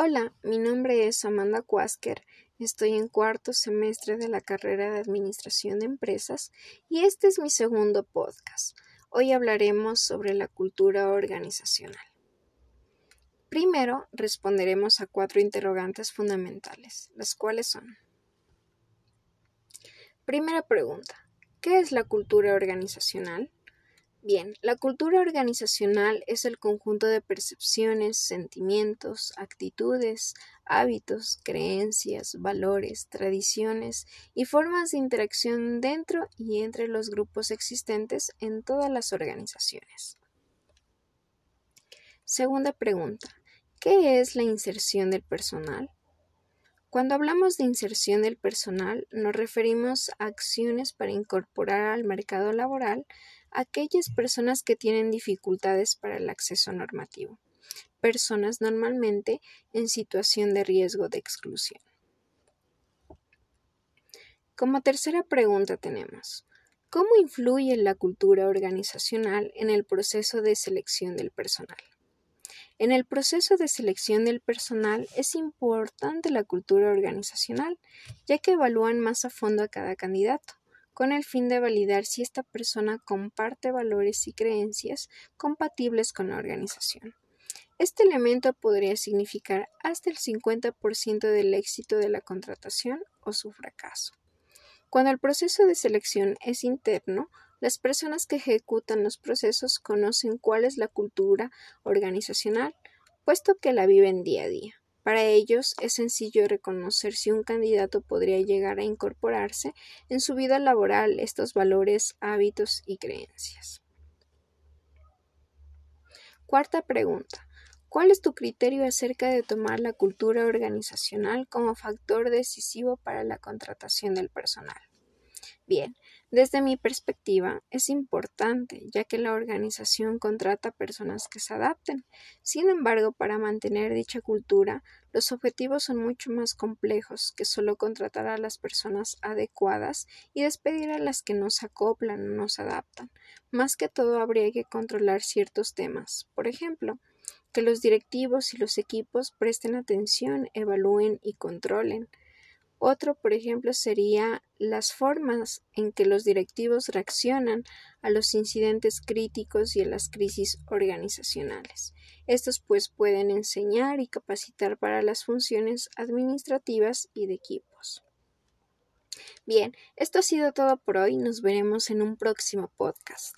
Hola, mi nombre es Amanda Quasker, estoy en cuarto semestre de la carrera de Administración de Empresas y este es mi segundo podcast. Hoy hablaremos sobre la cultura organizacional. Primero, responderemos a cuatro interrogantes fundamentales, las cuales son Primera pregunta, ¿qué es la cultura organizacional? Bien, la cultura organizacional es el conjunto de percepciones, sentimientos, actitudes, hábitos, creencias, valores, tradiciones y formas de interacción dentro y entre los grupos existentes en todas las organizaciones. Segunda pregunta. ¿Qué es la inserción del personal? Cuando hablamos de inserción del personal, nos referimos a acciones para incorporar al mercado laboral aquellas personas que tienen dificultades para el acceso normativo, personas normalmente en situación de riesgo de exclusión. Como tercera pregunta tenemos, ¿cómo influye la cultura organizacional en el proceso de selección del personal? En el proceso de selección del personal es importante la cultura organizacional, ya que evalúan más a fondo a cada candidato con el fin de validar si esta persona comparte valores y creencias compatibles con la organización. Este elemento podría significar hasta el 50% del éxito de la contratación o su fracaso. Cuando el proceso de selección es interno, las personas que ejecutan los procesos conocen cuál es la cultura organizacional, puesto que la viven día a día. Para ellos es sencillo reconocer si un candidato podría llegar a incorporarse en su vida laboral estos valores, hábitos y creencias. Cuarta pregunta. ¿Cuál es tu criterio acerca de tomar la cultura organizacional como factor decisivo para la contratación del personal? Bien, desde mi perspectiva es importante, ya que la organización contrata personas que se adapten. Sin embargo, para mantener dicha cultura, los objetivos son mucho más complejos que solo contratar a las personas adecuadas y despedir a las que no se acoplan o no se adaptan. Más que todo habría que controlar ciertos temas. Por ejemplo, que los directivos y los equipos presten atención, evalúen y controlen otro, por ejemplo, sería las formas en que los directivos reaccionan a los incidentes críticos y a las crisis organizacionales. Estos pues pueden enseñar y capacitar para las funciones administrativas y de equipos. Bien, esto ha sido todo por hoy. Nos veremos en un próximo podcast.